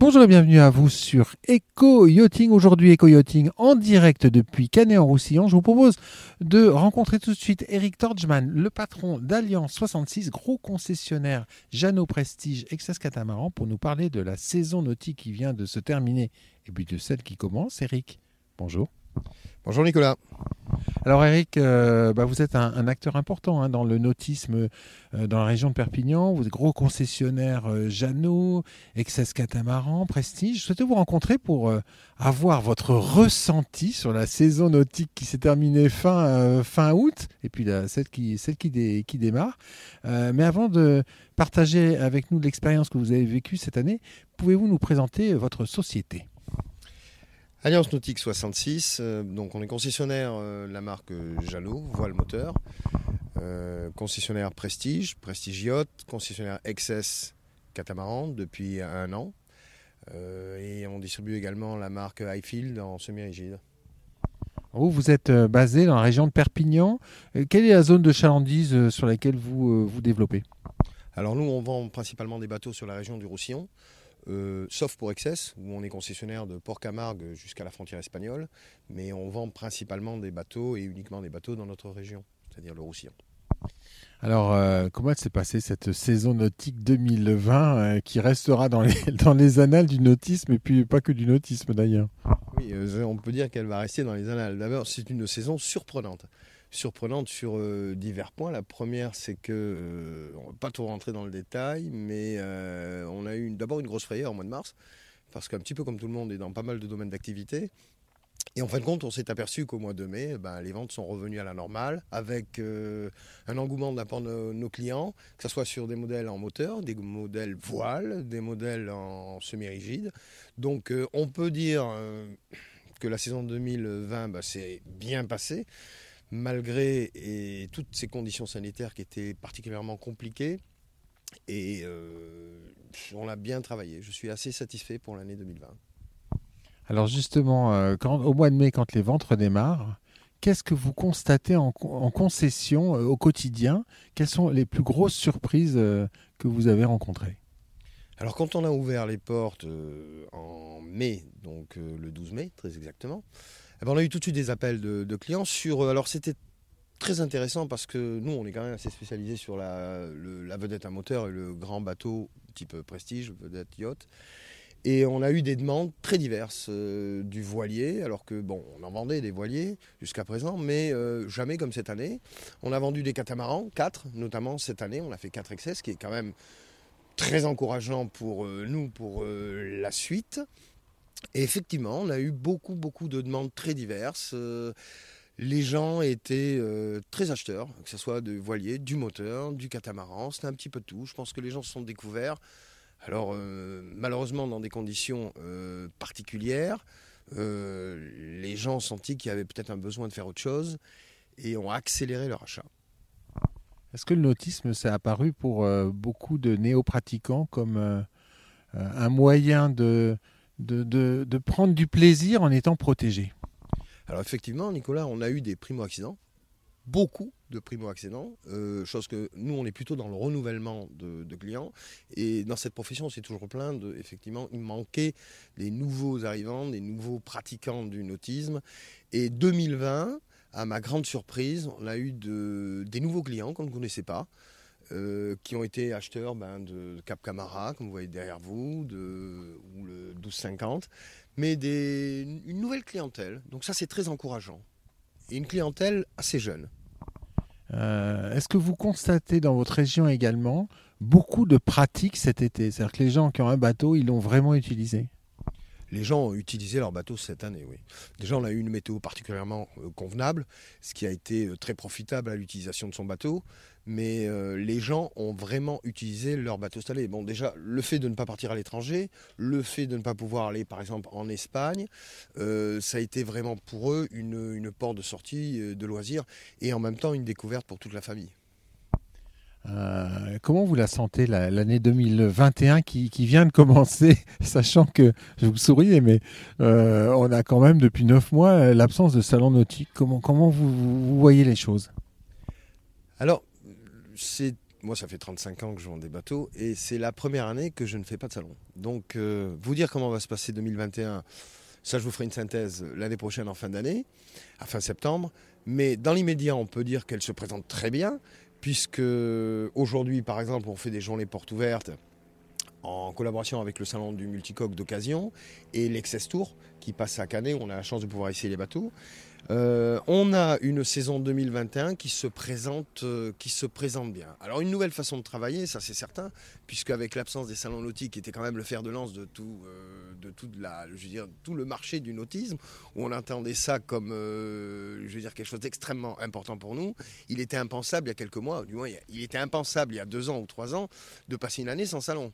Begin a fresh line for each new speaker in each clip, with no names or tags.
Bonjour et bienvenue à vous sur Eco Yachting. Aujourd'hui, Eco Yachting en direct depuis Canet-en-Roussillon. Je vous propose de rencontrer tout de suite Eric Torgman, le patron d'Alliance 66, gros concessionnaire Jeannot Prestige Excess Catamaran, pour nous parler de la saison nautique qui vient de se terminer et puis de celle qui commence. Eric, bonjour.
Bonjour Nicolas.
Alors Eric, euh, bah, vous êtes un, acteur important hein, dans le nautisme euh, dans la région de Perpignan. Vous êtes gros concessionnaire euh, Jeannot, Excess Catamaran, Prestige. Je souhaitais vous rencontrer pour avoir votre ressenti sur la saison nautique qui s'est terminée fin, fin août et puis celle, qui, celle qui, qui démarre. mais avant de partager avec nous l'expérience que vous avez vécue cette année, pouvez-vous nous présenter votre société?
Alliance Nautique 66, euh, donc on est concessionnaire euh, de la marque Jalot, voile moteur, euh, concessionnaire Prestige, Prestige Yacht, concessionnaire XS Catamaran depuis un an. et on distribue également la marque Highfield en semi-rigide.
Vous, vous êtes basé dans la région de Perpignan. Quelle est la zone de chalandise sur laquelle vous vous développez?
Alors nous, on vend principalement des bateaux sur la région du Roussillon. Euh, sauf pour Excess, où on est concessionnaire de Port-Camargue jusqu'à la frontière espagnole, mais on vend principalement des bateaux et uniquement des bateaux dans notre région, c'est-à-dire le Roussillon.
Alors, euh, comment s'est passée cette saison nautique 2020 euh, qui restera dans les, dans les annales du nautisme et puis pas que du nautisme d'ailleurs?
Oui, on peut dire qu'elle va rester dans les annales. D'abord, c'est une saison surprenante surprenante sur euh, divers points. La première, c'est que, euh, on va pas tout rentrer dans le détail, mais euh, on a eu d'abord une grosse frayeur au mois de mars, parce qu'un petit peu comme tout le monde est dans pas mal de domaines d'activité. Et en fin de compte, on s'est aperçu qu'au mois de mai, ben, les ventes sont revenues à la normale, avec un engouement de la part de nos clients, que ce soit sur des modèles en moteur, des modèles voile, des modèles en semi-rigide. Donc on peut dire que la saison 2020 ben, s'est bien passée malgré et toutes ces conditions sanitaires qui étaient particulièrement compliquées. Et euh, on a bien travaillé. Je suis assez satisfait pour l'année 2020.
Alors justement, euh, quand, au mois de mai, quand les ventes redémarrent, qu'est-ce que vous constatez en, concession euh, au quotidien? Quelles sont les plus grosses surprises que vous avez rencontrées?
Alors quand on a ouvert les portes en mai, donc le 12 mai très exactement, on a eu tout de suite des appels de, clients sur. Euh, alors c'était très intéressant parce que nous, on est quand même assez spécialisé sur la, vedette à moteur et le grand bateau type prestige, vedette yacht. Et on a eu des demandes très diverses euh, du voilier, alors que bon, on en vendait des voiliers jusqu'à présent, mais euh, jamais comme cette année. On a vendu des catamarans, 4 notamment cette année, on a fait 4 excès, ce qui est quand même très encourageant pour nous, pour la suite. Et effectivement, on a eu beaucoup, beaucoup de demandes très diverses. Euh, les gens étaient euh, très acheteurs, que ce soit de voiliers, du moteur, du catamaran, c'était un petit peu tout. Je pense que les gens se sont découverts. Alors, euh, malheureusement, dans des conditions particulières, les gens ont senti qu'il y avait peut-être un besoin de faire autre chose et ont accéléré leur achat.
Est-ce que le nautisme s'est apparu pour beaucoup de néo-pratiquants comme un moyen de, de, prendre du plaisir en étant protégé
Alors effectivement, Nicolas, on a eu des primo-accidents, beaucoup de primo-accidents, euh, chose que nous, on est plutôt dans le renouvellement de, clients. Et dans cette profession, c'est toujours plein de, effectivement, il manquait des nouveaux arrivants, des nouveaux pratiquants du nautisme. Et 2020, à ma grande surprise, on a eu des nouveaux clients qu'on ne connaissait pas. Euh, qui ont été acheteurs ben, de Cap Camara, comme vous voyez derrière vous, de, ou le 1250, mais des, une nouvelle clientèle. Donc ça, c'est très encourageant. Et une clientèle assez jeune.
Euh, est-ce que vous constatez dans votre région également beaucoup de pratiques cet été? C'est-à-dire que les gens qui ont un bateau, ils l'ont vraiment utilisé?
Les gens ont utilisé leur bateau cette année, oui. Déjà, on a eu une météo particulièrement euh, convenable, ce qui a été euh, très profitable à l'utilisation de son bateau. Mais euh, les gens ont vraiment utilisé leur bateau stallé. Bon, déjà, le fait de ne pas partir à l'étranger, le fait de ne pas pouvoir aller, par exemple, en Espagne, ça a été vraiment pour eux une, une porte de sortie de loisirs et en même temps une découverte pour toute la famille.
Euh, comment vous la sentez l'année 2021 qui, vient de commencer, sachant que, je vous souris, mais euh, on a quand même depuis neuf mois euh, l'absence de salon nautique. Comment, comment vous, voyez les choses?
Alors, moi, ça fait 35 ans que je vends des bateaux et c'est la première année que je ne fais pas de salon. Donc, euh, vous dire comment va se passer 2021, ça, je vous ferai une synthèse l'année prochaine en fin d'année, à fin septembre. Mais dans l'immédiat, on peut dire qu'elle se présente très bien, puisque aujourd'hui, par exemple, on fait des journées portes ouvertes en collaboration avec le salon du multicoque d'occasion et l'Excess Tour qui passe à Canet. On a la chance de pouvoir essayer les bateaux. Euh, on a une saison 2021 qui se présente, euh, qui se présente bien. Alors une nouvelle façon de travailler, ça c'est certain, puisque avec l'absence des salons nautiques, qui était quand même le fer de lance de tout, euh, de tout le marché du nautisme, où on entendait ça comme, je veux dire, quelque chose d'extrêmement important pour nous. Il était impensable il y a quelques mois, du moins il était impensable il y a deux ans ou trois ans, de passer une année sans salon.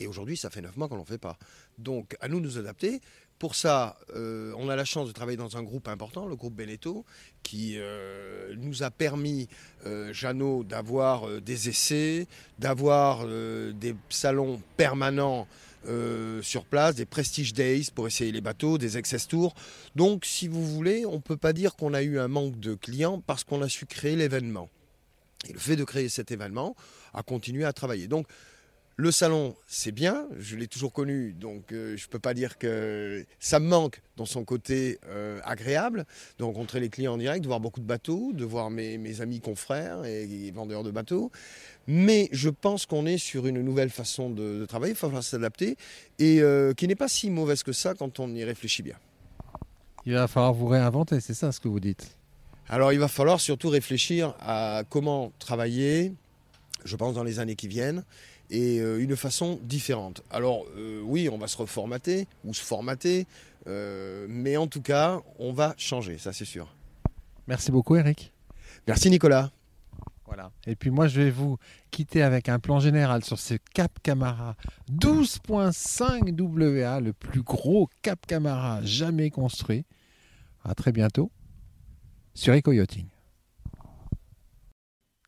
Et aujourd'hui, ça fait neuf mois qu'on n'en fait pas. Donc, à nous de nous adapter. Pour ça, euh, on a la chance de travailler dans un groupe important, le groupe Beneteau, qui euh, nous a permis, euh, Jeannot, d'avoir des essais, d'avoir des salons permanents sur place, des Prestige Days pour essayer les bateaux, des Excess Tours. Donc, si vous voulez, on ne peut pas dire qu'on a eu un manque de clients parce qu'on a su créer l'événement. Et le fait de créer cet événement a continué à travailler. Donc, le salon, c'est bien, je l'ai toujours connu, donc euh, je ne peux pas dire que ça me manque dans son côté euh, agréable, de rencontrer les clients en direct, de voir beaucoup de bateaux, de voir mes, amis confrères et, vendeurs de bateaux. Mais je pense qu'on est sur une nouvelle façon de, travailler, il va falloir s'adapter, et euh, qui n'est pas si mauvaise que ça quand on y réfléchit bien.
Il va falloir vous réinventer, c'est ça ce que vous dites?
Alors il va falloir surtout réfléchir à comment travailler, je pense, dans les années qui viennent et euh, une façon différente. Alors euh, oui, on va se reformater ou se formater, euh, mais en tout cas, on va changer, ça c'est sûr.
Merci beaucoup Eric.
Merci Nicolas.
Voilà. Et puis moi, je vais vous quitter avec un plan général sur ce Cap Camara 12.5 WA, le plus gros Cap Camara jamais construit. À très bientôt sur Eco Yachting.